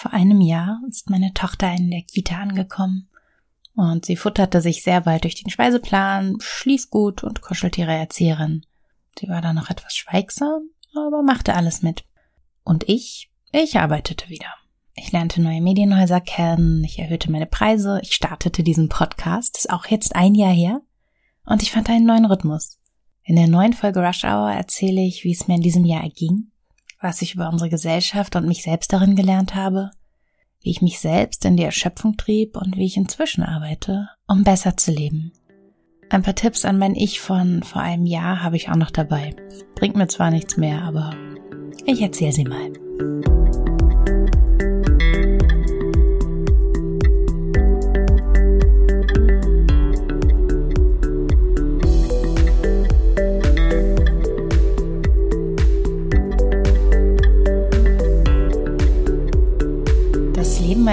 Vor einem Jahr ist meine Tochter in der Kita angekommen und sie futterte sich sehr bald durch den Speiseplan, schlief gut und kuschelte ihre Erzieherin. Sie war da noch etwas schweigsam, aber machte alles mit. Und ich, ich arbeitete wieder. Ich lernte neue Medienhäuser kennen, ich erhöhte meine Preise, ich startete diesen Podcast, ist auch jetzt ein Jahr her, und ich fand einen neuen Rhythmus. In der neuen Folge Rush Hour erzähle ich, wie es mir in diesem Jahr erging, was ich über unsere Gesellschaft und mich selbst darin gelernt habe, wie ich mich selbst in die Erschöpfung trieb und wie ich inzwischen arbeite, um besser zu leben. Ein paar Tipps an mein Ich von vor einem Jahr habe ich auch noch dabei. Bringt mir zwar nichts mehr, aber ich erzähle sie mal.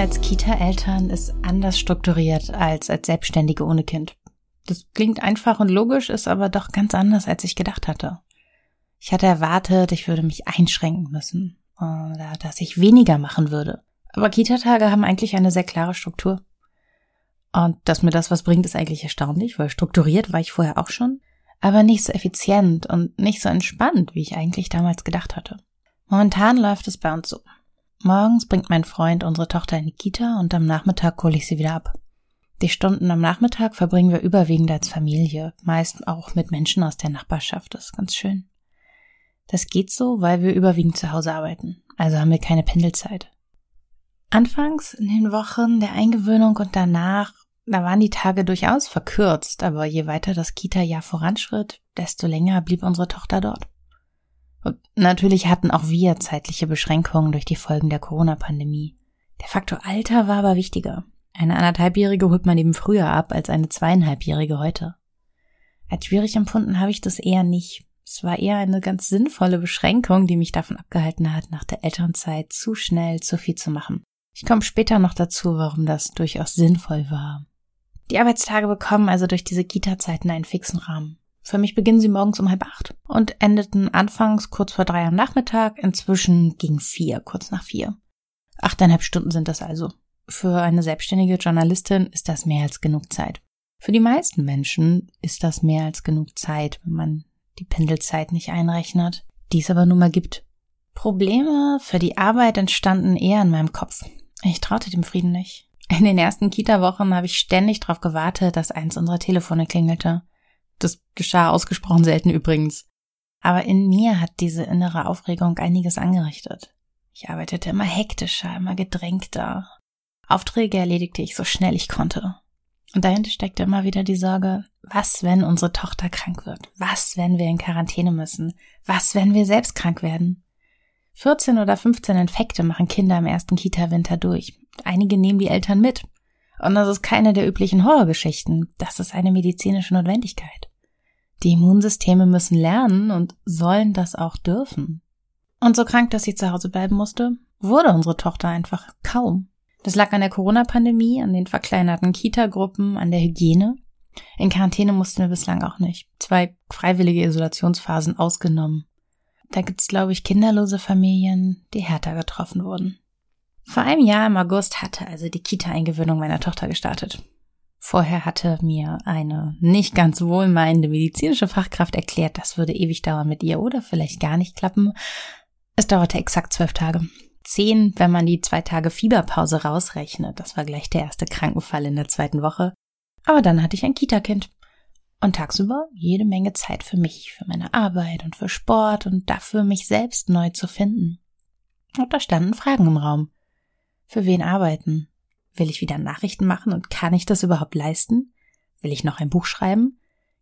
Als Kita-Eltern ist anders strukturiert als als Selbstständige ohne Kind. Das klingt einfach und logisch, ist aber doch ganz anders, als ich gedacht hatte. Ich hatte erwartet, ich würde mich einschränken müssen oder dass ich weniger machen würde. Aber Kita-Tage haben eigentlich eine sehr klare Struktur. Und dass mir das was bringt, ist eigentlich erstaunlich, weil strukturiert war ich vorher auch schon, aber nicht so effizient und nicht so entspannt, wie ich eigentlich damals gedacht hatte. Momentan läuft es bei uns so. Morgens bringt mein Freund unsere Tochter in die Kita und am Nachmittag hole ich sie wieder ab. Die Stunden am Nachmittag verbringen wir überwiegend als Familie, meist auch mit Menschen aus der Nachbarschaft. Das ist ganz schön. Das geht so, weil wir überwiegend zu Hause arbeiten, also haben wir keine Pendelzeit. Anfangs in den Wochen der Eingewöhnung und danach, da waren die Tage durchaus verkürzt, aber je weiter das Kita-Jahr voranschritt, desto länger blieb unsere Tochter dort. Und natürlich hatten auch wir zeitliche Beschränkungen durch die Folgen der Corona-Pandemie. Der Faktor Alter war aber wichtiger. Eine anderthalbjährige holt man eben früher ab als eine zweieinhalbjährige heute. Als schwierig empfunden habe ich das eher nicht. Es war eher eine ganz sinnvolle Beschränkung, die mich davon abgehalten hat, nach der Elternzeit zu schnell zu viel zu machen. Ich komme später noch dazu, warum das durchaus sinnvoll war. Die Arbeitstage bekommen also durch diese Kita-Zeiten einen fixen Rahmen. Für mich beginnen sie morgens um halb acht und endeten anfangs kurz vor drei am Nachmittag, inzwischen ging vier, kurz nach vier. Achteinhalb Stunden sind das also. Für eine selbstständige Journalistin ist das mehr als genug Zeit. Für die meisten Menschen ist das mehr als genug Zeit, wenn man die Pendelzeit nicht einrechnet, die es aber nun mal gibt. Probleme für die Arbeit entstanden eher in meinem Kopf. Ich traute dem Frieden nicht. In den ersten Kita-Wochen habe ich ständig darauf gewartet, dass eins unserer Telefone klingelte. Das geschah ausgesprochen selten übrigens. Aber in mir hat diese innere Aufregung einiges angerichtet. Ich arbeitete immer hektischer, immer gedrängter. Aufträge erledigte ich so schnell ich konnte. Und dahinter steckte immer wieder die Sorge, was, wenn unsere Tochter krank wird? Was, wenn wir in Quarantäne müssen? Was, wenn wir selbst krank werden? 14 oder 15 Infekte machen Kinder im ersten Kita-Winter durch. Einige nehmen die Eltern mit. Und das ist keine der üblichen Horrorgeschichten. Das ist eine medizinische Notwendigkeit. Die Immunsysteme müssen lernen und sollen das auch dürfen. Und so krank, dass sie zu Hause bleiben musste, wurde unsere Tochter einfach kaum. Das lag an der Corona-Pandemie, an den verkleinerten Kita-Gruppen, an der Hygiene. In Quarantäne mussten wir bislang auch nicht. Zwei freiwillige Isolationsphasen ausgenommen. Da gibt's, glaube ich, kinderlose Familien, die härter getroffen wurden. Vor einem Jahr im August hatte also die Kita-Eingewöhnung meiner Tochter gestartet. Vorher hatte mir eine nicht ganz wohlmeinende medizinische Fachkraft erklärt, das würde ewig dauern mit ihr oder vielleicht gar nicht klappen. Es dauerte exakt zwölf Tage. Zehn, wenn man die zwei Tage Fieberpause rausrechnet. Das war gleich der erste Krankenfall in der zweiten Woche. Aber dann hatte ich ein Kita-Kind. Und tagsüber jede Menge Zeit für mich, für meine Arbeit und für Sport und dafür mich selbst neu zu finden. Und da standen Fragen im Raum. Für wen arbeiten? Will ich wieder Nachrichten machen und kann ich das überhaupt leisten? Will ich noch ein Buch schreiben?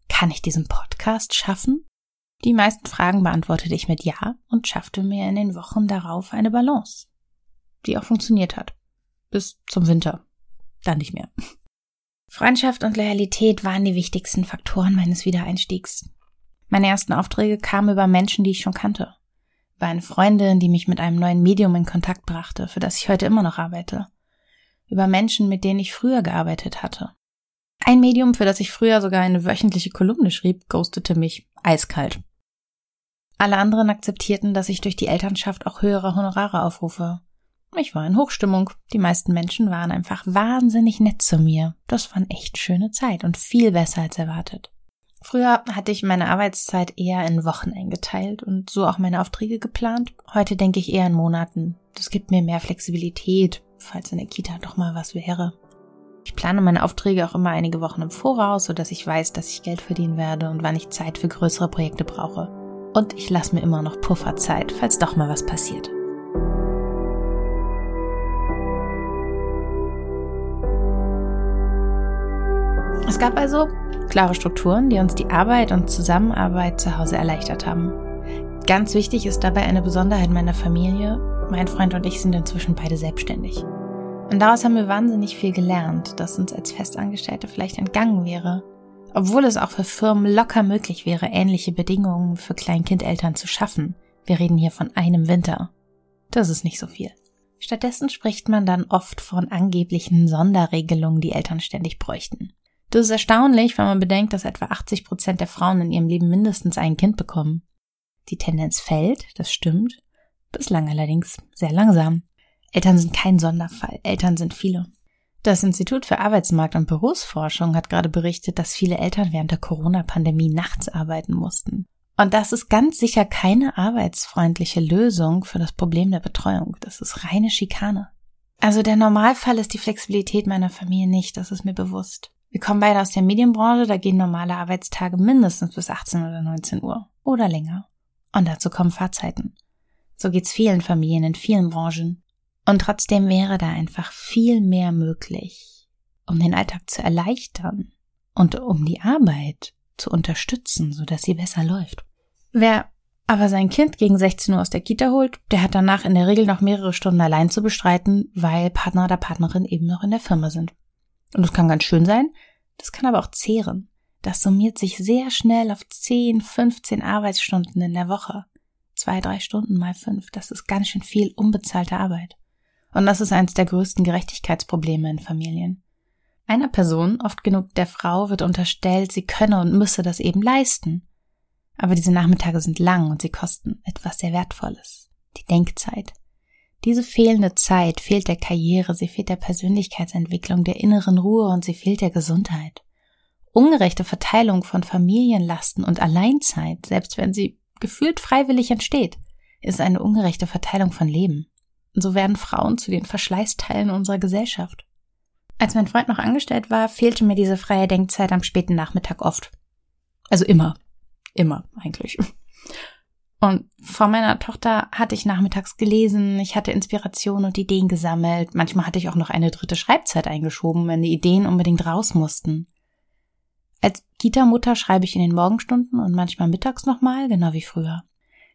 Kann ich diesen Podcast schaffen? Die meisten Fragen beantwortete ich mit Ja und schaffte mir in den Wochen darauf eine Balance, die auch funktioniert hat. Bis zum Winter. Dann nicht mehr. Freundschaft und Loyalität waren die wichtigsten Faktoren meines Wiedereinstiegs. Meine ersten Aufträge kamen über Menschen, die ich schon kannte war eine Freundin, die mich mit einem neuen Medium in Kontakt brachte, für das ich heute immer noch arbeite. Über Menschen, mit denen ich früher gearbeitet hatte. Ein Medium, für das ich früher sogar eine wöchentliche Kolumne schrieb, ghostete mich eiskalt. Alle anderen akzeptierten, dass ich durch die Elternschaft auch höhere Honorare aufrufe. Ich war in Hochstimmung. Die meisten Menschen waren einfach wahnsinnig nett zu mir. Das war eine echt schöne Zeit und viel besser als erwartet. Früher hatte ich meine Arbeitszeit eher in Wochen eingeteilt und so auch meine Aufträge geplant. Heute denke ich eher in Monaten. Das gibt mir mehr Flexibilität, falls in der Kita doch mal was wäre. Ich plane meine Aufträge auch immer einige Wochen im Voraus, sodass ich weiß, dass ich Geld verdienen werde und wann ich Zeit für größere Projekte brauche. Und ich lasse mir immer noch Pufferzeit, falls doch mal was passiert. Es gab also klare Strukturen, die uns die Arbeit und Zusammenarbeit zu Hause erleichtert haben. Ganz wichtig ist dabei eine Besonderheit meiner Familie. Mein Freund und ich sind inzwischen beide selbstständig. Und daraus haben wir wahnsinnig viel gelernt, das uns als Festangestellte vielleicht entgangen wäre. Obwohl es auch für Firmen locker möglich wäre, ähnliche Bedingungen für Kleinkindeltern zu schaffen. Wir reden hier von einem Winter. Das ist nicht so viel. Stattdessen spricht man dann oft von angeblichen Sonderregelungen, die Eltern ständig bräuchten. Das ist erstaunlich, wenn man bedenkt, dass etwa 80 Prozent der Frauen in ihrem Leben mindestens ein Kind bekommen. Die Tendenz fällt, das stimmt, bislang allerdings sehr langsam. Eltern sind kein Sonderfall, Eltern sind viele. Das Institut für Arbeitsmarkt und Berufsforschung hat gerade berichtet, dass viele Eltern während der Corona-Pandemie nachts arbeiten mussten. Und das ist ganz sicher keine arbeitsfreundliche Lösung für das Problem der Betreuung. Das ist reine Schikane. Also der Normalfall ist die Flexibilität meiner Familie nicht, das ist mir bewusst. Wir kommen beide aus der Medienbranche, da gehen normale Arbeitstage mindestens bis 18 oder 19 Uhr oder länger. Und dazu kommen Fahrzeiten. So geht's vielen Familien in vielen Branchen. Und trotzdem wäre da einfach viel mehr möglich, um den Alltag zu erleichtern und um die Arbeit zu unterstützen, sodass sie besser läuft. Wer aber sein Kind gegen 16 Uhr aus der Kita holt, der hat danach in der Regel noch mehrere Stunden allein zu bestreiten, weil Partner oder Partnerin eben noch in der Firma sind. Und das kann ganz schön sein, das kann aber auch zehren. Das summiert sich sehr schnell auf 10, 15 Arbeitsstunden in der Woche. Zwei, drei Stunden mal fünf, das ist ganz schön viel unbezahlte Arbeit. Und das ist eines der größten Gerechtigkeitsprobleme in Familien. Einer Person, oft genug der Frau, wird unterstellt, sie könne und müsse das eben leisten. Aber diese Nachmittage sind lang und sie kosten etwas sehr Wertvolles. Die Denkzeit. Diese fehlende Zeit fehlt der Karriere, sie fehlt der Persönlichkeitsentwicklung, der inneren Ruhe und sie fehlt der Gesundheit. Ungerechte Verteilung von Familienlasten und Alleinzeit, selbst wenn sie gefühlt freiwillig entsteht, ist eine ungerechte Verteilung von Leben. So werden Frauen zu den Verschleißteilen unserer Gesellschaft. Als mein Freund noch angestellt war, fehlte mir diese freie Denkzeit am späten Nachmittag oft. Also immer. Immer eigentlich. Und vor meiner Tochter hatte ich nachmittags gelesen, ich hatte Inspiration und Ideen gesammelt. Manchmal hatte ich auch noch eine dritte Schreibzeit eingeschoben, wenn die Ideen unbedingt raus mussten. Als Kita-Mutter schreibe ich in den Morgenstunden und manchmal mittags nochmal, genau wie früher.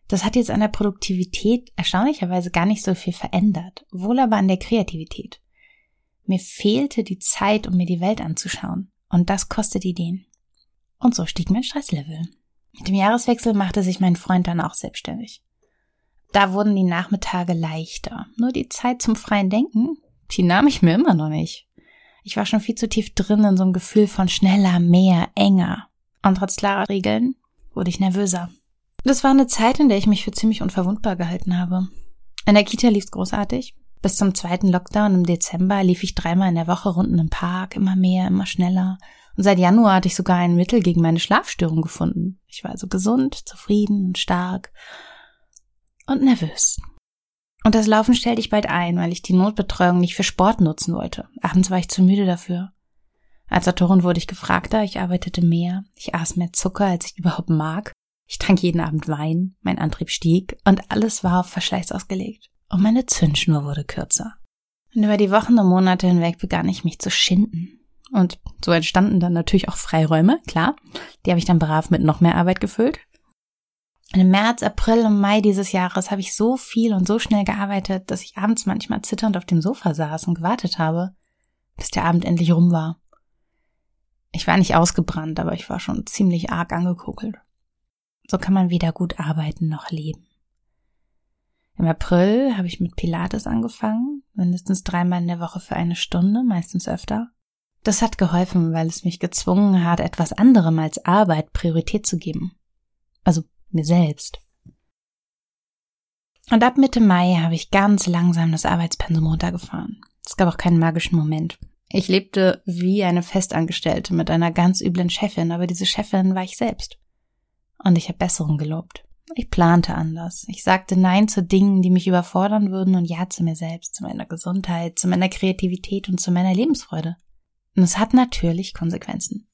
Das hat jetzt an der Produktivität erstaunlicherweise gar nicht so viel verändert, wohl aber an der Kreativität. Mir fehlte die Zeit, um mir die Welt anzuschauen. Und das kostet Ideen. Und so stieg mein Stresslevel. Mit dem Jahreswechsel machte sich mein Freund dann auch selbstständig. Da wurden die Nachmittage leichter. Nur die Zeit zum freien Denken, die nahm ich mir immer noch nicht. Ich war schon viel zu tief drin in so einem Gefühl von schneller, mehr, enger. Und trotz klarer Regeln wurde ich nervöser. Das war eine Zeit, in der ich mich für ziemlich unverwundbar gehalten habe. In der Kita lief's großartig. Bis zum zweiten Lockdown im Dezember lief ich dreimal in der Woche Runden im Park, immer mehr, immer schneller. Und seit Januar hatte ich sogar ein Mittel gegen meine Schlafstörung gefunden. Ich war also gesund, zufrieden und stark und nervös. Und das Laufen stellte ich bald ein, weil ich die Notbetreuung nicht für Sport nutzen wollte. Abends war ich zu müde dafür. Als Autorin wurde ich gefragter, ich arbeitete mehr, ich aß mehr Zucker, als ich überhaupt mag. Ich trank jeden Abend Wein, mein Antrieb stieg und alles war auf Verschleiß ausgelegt. Und meine Zündschnur wurde kürzer. Und über die Wochen und Monate hinweg begann ich mich zu schinden. Und so entstanden dann natürlich auch Freiräume, klar. Die habe ich dann brav mit noch mehr Arbeit gefüllt. Im März, April und Mai dieses Jahres habe ich so viel und so schnell gearbeitet, dass ich abends manchmal zitternd auf dem Sofa saß und gewartet habe, bis der Abend endlich rum war. Ich war nicht ausgebrannt, aber ich war schon ziemlich arg angekokelt. So kann man weder gut arbeiten noch leben. Im April habe ich mit Pilates angefangen, mindestens dreimal in der Woche für eine Stunde, meistens öfter. Das hat geholfen, weil es mich gezwungen hat, etwas anderem als Arbeit Priorität zu geben. Also mir selbst. Und ab Mitte Mai habe ich ganz langsam das Arbeitspensum runtergefahren. Es gab auch keinen magischen Moment. Ich lebte wie eine Festangestellte mit einer ganz üblen Chefin, aber diese Chefin war ich selbst. Und ich habe Besserung gelobt. Ich plante anders. Ich sagte Nein zu Dingen, die mich überfordern würden und Ja zu mir selbst, zu meiner Gesundheit, zu meiner Kreativität und zu meiner Lebensfreude. Und es hat natürlich Konsequenzen.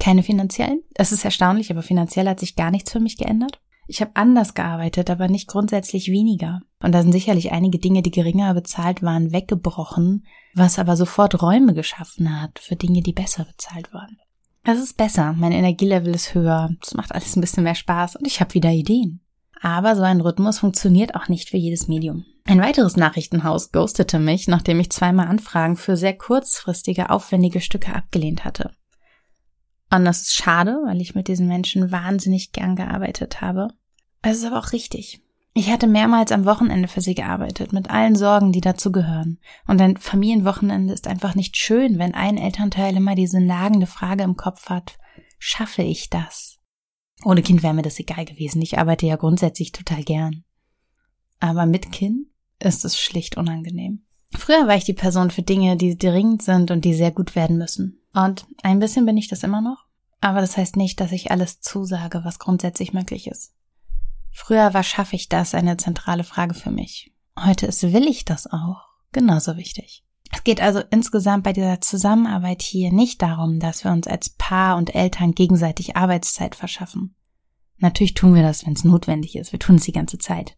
Keine finanziellen. Es ist erstaunlich, aber finanziell hat sich gar nichts für mich geändert. Ich habe anders gearbeitet, aber nicht grundsätzlich weniger. Und da sind sicherlich einige Dinge, die geringer bezahlt waren, weggebrochen, was aber sofort Räume geschaffen hat für Dinge, die besser bezahlt waren. Es ist besser, mein Energielevel ist höher, es macht alles ein bisschen mehr Spaß und ich habe wieder Ideen. Aber so ein Rhythmus funktioniert auch nicht für jedes Medium. Ein weiteres Nachrichtenhaus ghostete mich, nachdem ich zweimal Anfragen für sehr kurzfristige, aufwendige Stücke abgelehnt hatte. Und das ist schade, weil ich mit diesen Menschen wahnsinnig gern gearbeitet habe. Es ist aber auch richtig. Ich hatte mehrmals am Wochenende für sie gearbeitet, mit allen Sorgen, die dazugehören. Und ein Familienwochenende ist einfach nicht schön, wenn ein Elternteil immer diese nagende Frage im Kopf hat, schaffe ich das? Ohne Kind wäre mir das egal gewesen. Ich arbeite ja grundsätzlich total gern. Aber mit Kind ist es schlicht unangenehm. Früher war ich die Person für Dinge, die dringend sind und die sehr gut werden müssen. Und ein bisschen bin ich das immer noch. Aber das heißt nicht, dass ich alles zusage, was grundsätzlich möglich ist. Früher war schaffe ich das eine zentrale Frage für mich. Heute ist will ich das auch genauso wichtig. Es geht also insgesamt bei dieser Zusammenarbeit hier nicht darum, dass wir uns als Paar und Eltern gegenseitig Arbeitszeit verschaffen. Natürlich tun wir das, wenn es notwendig ist. Wir tun es die ganze Zeit.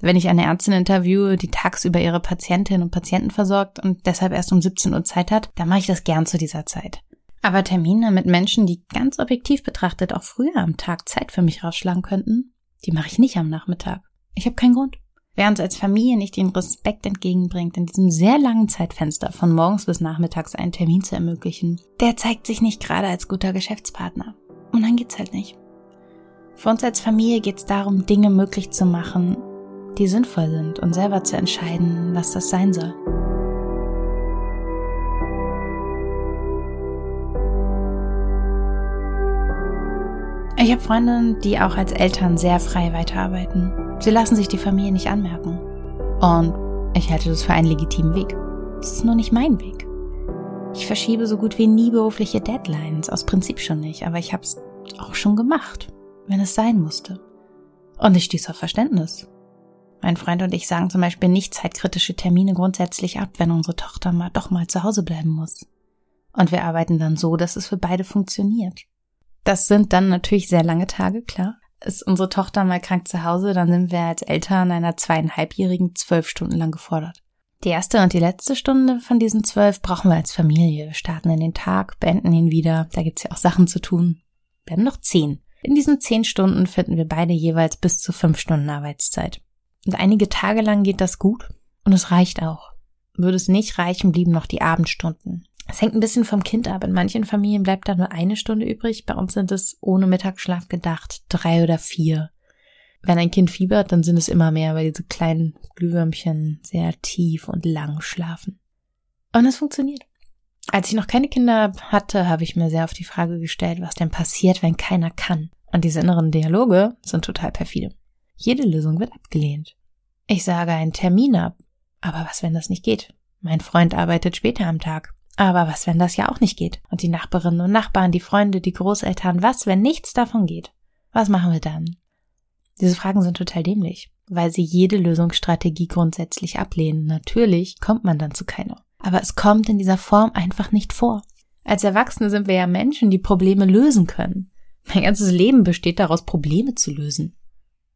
Wenn ich eine Ärztin interviewe, die tagsüber ihre Patientinnen und Patienten versorgt und deshalb erst um 17 Uhr Zeit hat, dann mache ich das gern zu dieser Zeit. Aber Termine mit Menschen, die ganz objektiv betrachtet auch früher am Tag Zeit für mich rausschlagen könnten, die mache ich nicht am Nachmittag. Ich habe keinen Grund. Wer uns als Familie nicht den Respekt entgegenbringt, in diesem sehr langen Zeitfenster von morgens bis nachmittags einen Termin zu ermöglichen, der zeigt sich nicht gerade als guter Geschäftspartner. Und dann geht's halt nicht. Für uns als Familie geht's darum, Dinge möglich zu machen, die sinnvoll sind und selber zu entscheiden, was das sein soll. Ich habe Freundinnen, die auch als Eltern sehr frei weiterarbeiten. Sie lassen sich die Familie nicht anmerken. Und ich halte das für einen legitimen Weg. Es ist nur nicht mein Weg. Ich verschiebe so gut wie nie berufliche Deadlines, aus Prinzip schon nicht, aber ich habe es auch schon gemacht, wenn es sein musste. Und ich stieß auf Verständnis. Mein Freund und ich sagen zum Beispiel nicht zeitkritische Termine grundsätzlich ab, wenn unsere Tochter mal doch mal zu Hause bleiben muss. Und wir arbeiten dann so, dass es für beide funktioniert. Das sind dann natürlich sehr lange Tage, klar. Ist unsere Tochter mal krank zu Hause, dann sind wir als Eltern einer zweieinhalbjährigen zwölf Stunden lang gefordert. Die erste und die letzte Stunde von diesen zwölf brauchen wir als Familie. Wir starten in den Tag, beenden ihn wieder. Da gibt's ja auch Sachen zu tun. Wir haben noch zehn. In diesen zehn Stunden finden wir beide jeweils bis zu fünf Stunden Arbeitszeit. Und einige Tage lang geht das gut und es reicht auch. Würde es nicht reichen, blieben noch die Abendstunden. Es hängt ein bisschen vom Kind ab. In manchen Familien bleibt da nur eine Stunde übrig. Bei uns sind es ohne Mittagsschlaf gedacht drei oder vier. Wenn ein Kind fiebert, dann sind es immer mehr, weil diese kleinen Glühwürmchen sehr tief und lang schlafen. Und es funktioniert. Als ich noch keine Kinder hatte, habe ich mir sehr auf die Frage gestellt, was denn passiert, wenn keiner kann. Und diese inneren Dialoge sind total perfide. Jede Lösung wird abgelehnt. Ich sage einen Termin ab. Aber was, wenn das nicht geht? Mein Freund arbeitet später am Tag. Aber was, wenn das ja auch nicht geht? Und die Nachbarinnen und Nachbarn, die Freunde, die Großeltern, was, wenn nichts davon geht? Was machen wir dann? Diese Fragen sind total dämlich, weil sie jede Lösungsstrategie grundsätzlich ablehnen. Natürlich kommt man dann zu keiner. Aber es kommt in dieser Form einfach nicht vor. Als Erwachsene sind wir ja Menschen, die Probleme lösen können. Mein ganzes Leben besteht daraus, Probleme zu lösen.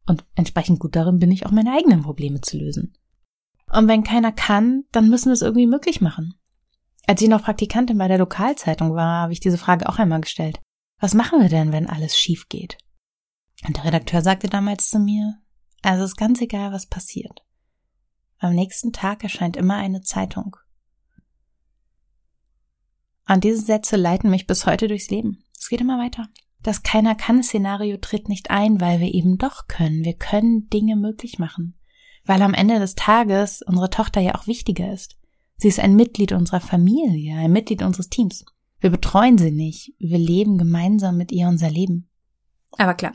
Und entsprechend gut darin bin ich auch meine eigenen Probleme zu lösen. Und wenn keiner kann, dann müssen wir es irgendwie möglich machen. Als ich noch Praktikantin bei der Lokalzeitung war, habe ich diese Frage auch einmal gestellt. Was machen wir denn, wenn alles schief geht? Und der Redakteur sagte damals zu mir, also ist ganz egal, was passiert. Am nächsten Tag erscheint immer eine Zeitung. Und diese Sätze leiten mich bis heute durchs Leben. Es geht immer weiter. Das keiner kann Szenario tritt nicht ein, weil wir eben doch können. Wir können Dinge möglich machen. Weil am Ende des Tages unsere Tochter ja auch wichtiger ist. Sie ist ein Mitglied unserer Familie, ein Mitglied unseres Teams. Wir betreuen sie nicht, wir leben gemeinsam mit ihr unser Leben. Aber klar,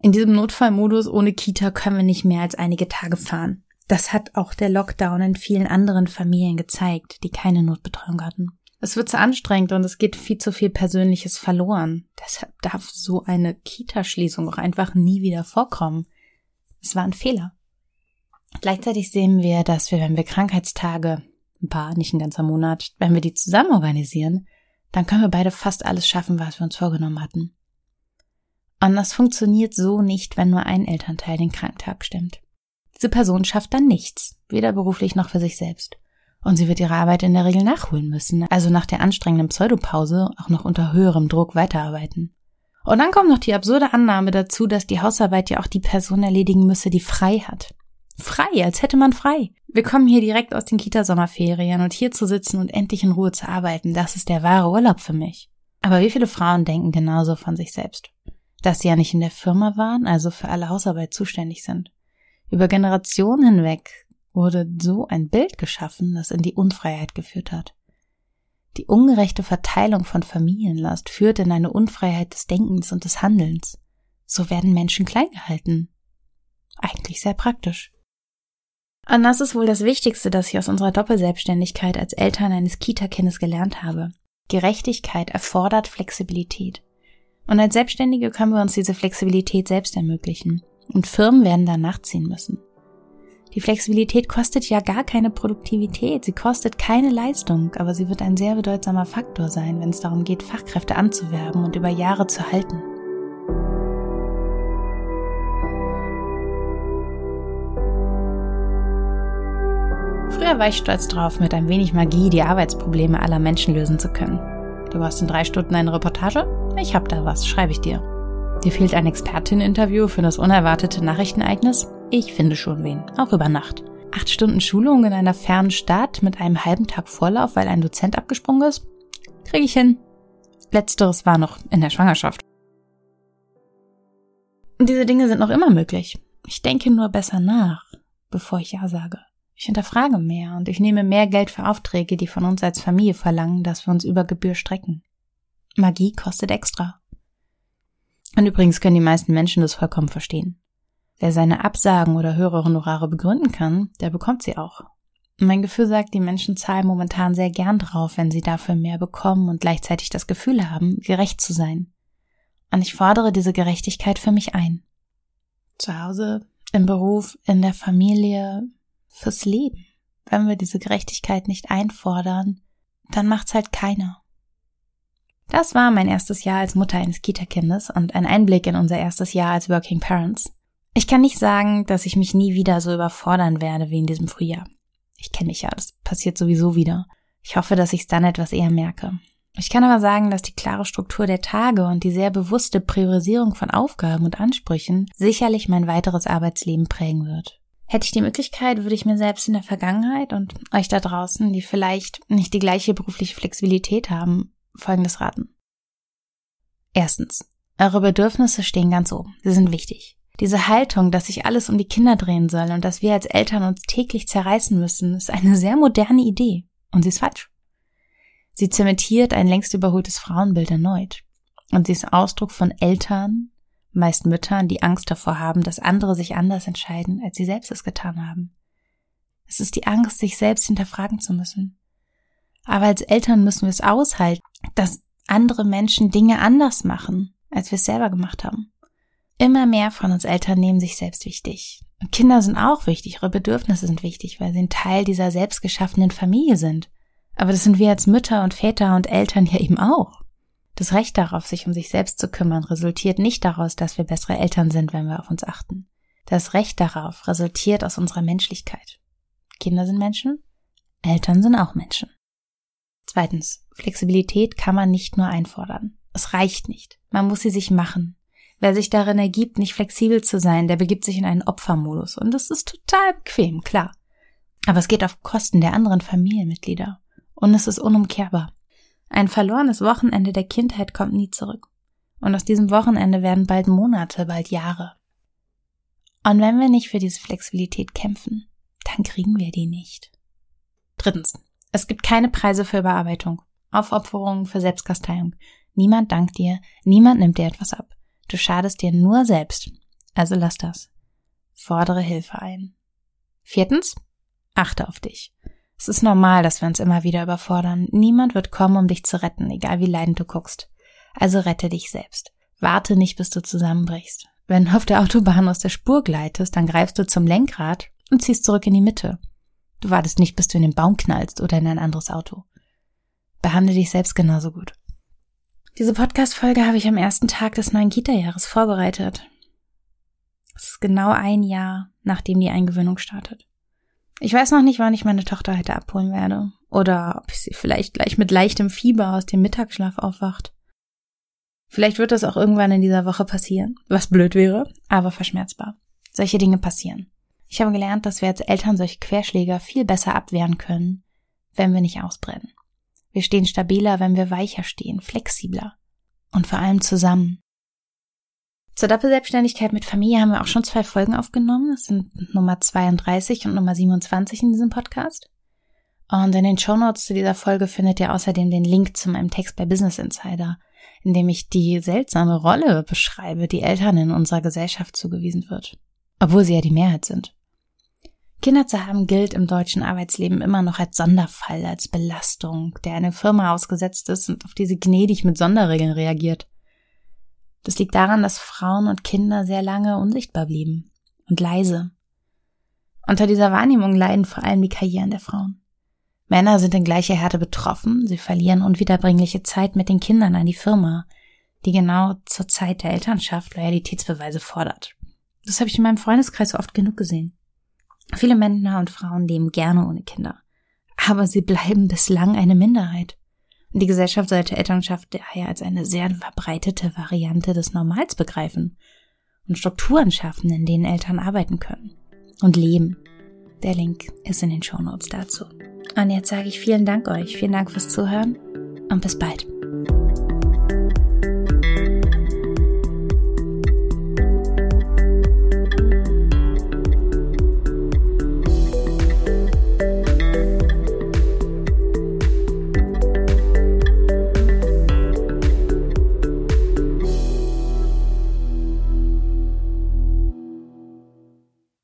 in diesem Notfallmodus ohne Kita können wir nicht mehr als einige Tage fahren. Das hat auch der Lockdown in vielen anderen Familien gezeigt, die keine Notbetreuung hatten. Es wird zu anstrengend und es geht viel zu viel Persönliches verloren. Deshalb darf so eine Kita-Schließung auch einfach nie wieder vorkommen. Es war ein Fehler. Gleichzeitig sehen wir, dass wir, wenn wir Krankheitstage, ein paar, nicht ein ganzer Monat, wenn wir die zusammen organisieren, dann können wir beide fast alles schaffen, was wir uns vorgenommen hatten. Und das funktioniert so nicht, wenn nur ein Elternteil den Kranktag stimmt. Diese Person schafft dann nichts, weder beruflich noch für sich selbst. Und sie wird ihre Arbeit in der Regel nachholen müssen, also nach der anstrengenden Pseudopause auch noch unter höherem Druck weiterarbeiten. Und dann kommt noch die absurde Annahme dazu, dass die Hausarbeit ja auch die Person erledigen müsse, die frei hat. Frei, als hätte man frei. Wir kommen hier direkt aus den Kita-Sommerferien und hier zu sitzen und endlich in Ruhe zu arbeiten, das ist der wahre Urlaub für mich. Aber wie viele Frauen denken genauso von sich selbst? Dass sie ja nicht in der Firma waren, also für alle Hausarbeit zuständig sind. Über Generationen hinweg wurde so ein Bild geschaffen, das in die Unfreiheit geführt hat. Die ungerechte Verteilung von Familienlast führt in eine Unfreiheit des Denkens und des Handelns. So werden Menschen klein gehalten. Eigentlich sehr praktisch. Und das ist wohl das Wichtigste, das ich aus unserer Doppelselbstständigkeit als Eltern eines Kita-Kindes gelernt habe. Gerechtigkeit erfordert Flexibilität. Und als Selbstständige können wir uns diese Flexibilität selbst ermöglichen. Und Firmen werden da nachziehen müssen. Die Flexibilität kostet ja gar keine Produktivität, sie kostet keine Leistung, aber sie wird ein sehr bedeutsamer Faktor sein, wenn es darum geht, Fachkräfte anzuwerben und über Jahre zu halten. Früher war ich stolz drauf, mit ein wenig Magie die Arbeitsprobleme aller Menschen lösen zu können. Du hast in drei Stunden eine Reportage? Ich hab da was, schreibe ich dir. Dir fehlt ein Expertin-Interview für das unerwartete Nachrichtenereignis? Ich finde schon wen, auch über Nacht. Acht Stunden Schulung in einer fernen Stadt mit einem halben Tag Vorlauf, weil ein Dozent abgesprungen ist? Kriege ich hin. Letzteres war noch in der Schwangerschaft. Diese Dinge sind noch immer möglich. Ich denke nur besser nach, bevor ich Ja sage. Ich hinterfrage mehr und ich nehme mehr Geld für Aufträge, die von uns als Familie verlangen, dass wir uns über Gebühr strecken. Magie kostet extra. Und übrigens können die meisten Menschen das vollkommen verstehen. Wer seine Absagen oder höhere Honorare begründen kann, der bekommt sie auch. Mein Gefühl sagt, die Menschen zahlen momentan sehr gern drauf, wenn sie dafür mehr bekommen und gleichzeitig das Gefühl haben, gerecht zu sein. Und ich fordere diese Gerechtigkeit für mich ein. Zu Hause, im Beruf, in der Familie, fürs Leben. Wenn wir diese Gerechtigkeit nicht einfordern, dann macht's halt keiner. Das war mein erstes Jahr als Mutter eines Kita-Kindes und ein Einblick in unser erstes Jahr als Working Parents. Ich kann nicht sagen, dass ich mich nie wieder so überfordern werde wie in diesem Frühjahr. Ich kenne mich ja, das passiert sowieso wieder. Ich hoffe, dass ich es dann etwas eher merke. Ich kann aber sagen, dass die klare Struktur der Tage und die sehr bewusste Priorisierung von Aufgaben und Ansprüchen sicherlich mein weiteres Arbeitsleben prägen wird. Hätte ich die Möglichkeit, würde ich mir selbst in der Vergangenheit und euch da draußen, die vielleicht nicht die gleiche berufliche Flexibilität haben, Folgendes raten. Erstens. Eure Bedürfnisse stehen ganz oben. Sie sind wichtig. Diese Haltung, dass sich alles um die Kinder drehen soll und dass wir als Eltern uns täglich zerreißen müssen, ist eine sehr moderne Idee. Und sie ist falsch. Sie zementiert ein längst überholtes Frauenbild erneut. Und sie ist Ausdruck von Eltern, meist Müttern, die Angst davor haben, dass andere sich anders entscheiden, als sie selbst es getan haben. Es ist die Angst, sich selbst hinterfragen zu müssen. Aber als Eltern müssen wir es aushalten, dass andere Menschen Dinge anders machen, als wir es selber gemacht haben. Immer mehr von uns Eltern nehmen sich selbst wichtig. Und Kinder sind auch wichtig, ihre Bedürfnisse sind wichtig, weil sie ein Teil dieser selbstgeschaffenen Familie sind. Aber das sind wir als Mütter und Väter und Eltern ja eben auch. Das Recht darauf, sich um sich selbst zu kümmern, resultiert nicht daraus, dass wir bessere Eltern sind, wenn wir auf uns achten. Das Recht darauf resultiert aus unserer Menschlichkeit. Kinder sind Menschen, Eltern sind auch Menschen. Zweitens, Flexibilität kann man nicht nur einfordern. Es reicht nicht. Man muss sie sich machen. Wer sich darin ergibt, nicht flexibel zu sein, der begibt sich in einen Opfermodus. Und das ist total bequem, klar. Aber es geht auf Kosten der anderen Familienmitglieder. Und es ist unumkehrbar. Ein verlorenes Wochenende der Kindheit kommt nie zurück. Und aus diesem Wochenende werden bald Monate, bald Jahre. Und wenn wir nicht für diese Flexibilität kämpfen, dann kriegen wir die nicht. Drittens. Es gibt keine Preise für Überarbeitung, Aufopferungen für Selbstkasteiung. Niemand dankt dir, niemand nimmt dir etwas ab. Du schadest dir nur selbst. Also lass das. Fordere Hilfe ein. Viertens, achte auf dich. Es ist normal, dass wir uns immer wieder überfordern. Niemand wird kommen, um dich zu retten, egal wie leidend du guckst. Also rette dich selbst. Warte nicht, bis du zusammenbrichst. Wenn du auf der Autobahn aus der Spur gleitest, dann greifst du zum Lenkrad und ziehst zurück in die Mitte. Du wartest nicht, bis du in den Baum knallst oder in ein anderes Auto. Behandle dich selbst genauso gut. Diese Podcast-Folge habe ich am ersten Tag des neuen Kita-Jahres vorbereitet. Es ist genau ein Jahr, nachdem die Eingewöhnung startet. Ich weiß noch nicht, wann ich meine Tochter heute abholen werde. Oder ob sie vielleicht gleich mit leichtem Fieber aus dem Mittagsschlaf aufwacht. Vielleicht wird das auch irgendwann in dieser Woche passieren, was blöd wäre, aber verschmerzbar. Solche Dinge passieren. Ich habe gelernt, dass wir als Eltern solche Querschläger viel besser abwehren können, wenn wir nicht ausbrennen. Wir stehen stabiler, wenn wir weicher stehen, flexibler und vor allem zusammen. Zur Doppelselbstständigkeit mit Familie haben wir auch schon zwei Folgen aufgenommen. Das sind Nummer 32 und Nummer 27 in diesem Podcast. Und in den Shownotes zu dieser Folge findet ihr außerdem den Link zu meinem Text bei Business Insider, in dem ich die seltsame Rolle beschreibe, die Eltern in unserer Gesellschaft zugewiesen wird. Obwohl sie ja die Mehrheit sind. Kinder zu haben gilt im deutschen Arbeitsleben immer noch als Sonderfall, als Belastung, der eine Firma ausgesetzt ist und auf die sie gnädig mit Sonderregeln reagiert. Das liegt daran, dass Frauen und Kinder sehr lange unsichtbar blieben und leise. Unter dieser Wahrnehmung leiden vor allem die Karrieren der Frauen. Männer sind in gleicher Härte betroffen, sie verlieren unwiederbringliche Zeit mit den Kindern an die Firma, die genau zur Zeit der Elternschaft Loyalitätsbeweise fordert. Das habe ich in meinem Freundeskreis oft genug gesehen. Viele Männer und Frauen leben gerne ohne Kinder. Aber sie bleiben bislang eine Minderheit. Die Gesellschaft sollte Elternschaft daher als eine sehr verbreitete Variante des Normals begreifen und Strukturen schaffen, in denen Eltern arbeiten können und leben. Der Link ist in den Shownotes dazu. Und jetzt sage ich vielen Dank euch, vielen Dank fürs Zuhören und bis bald.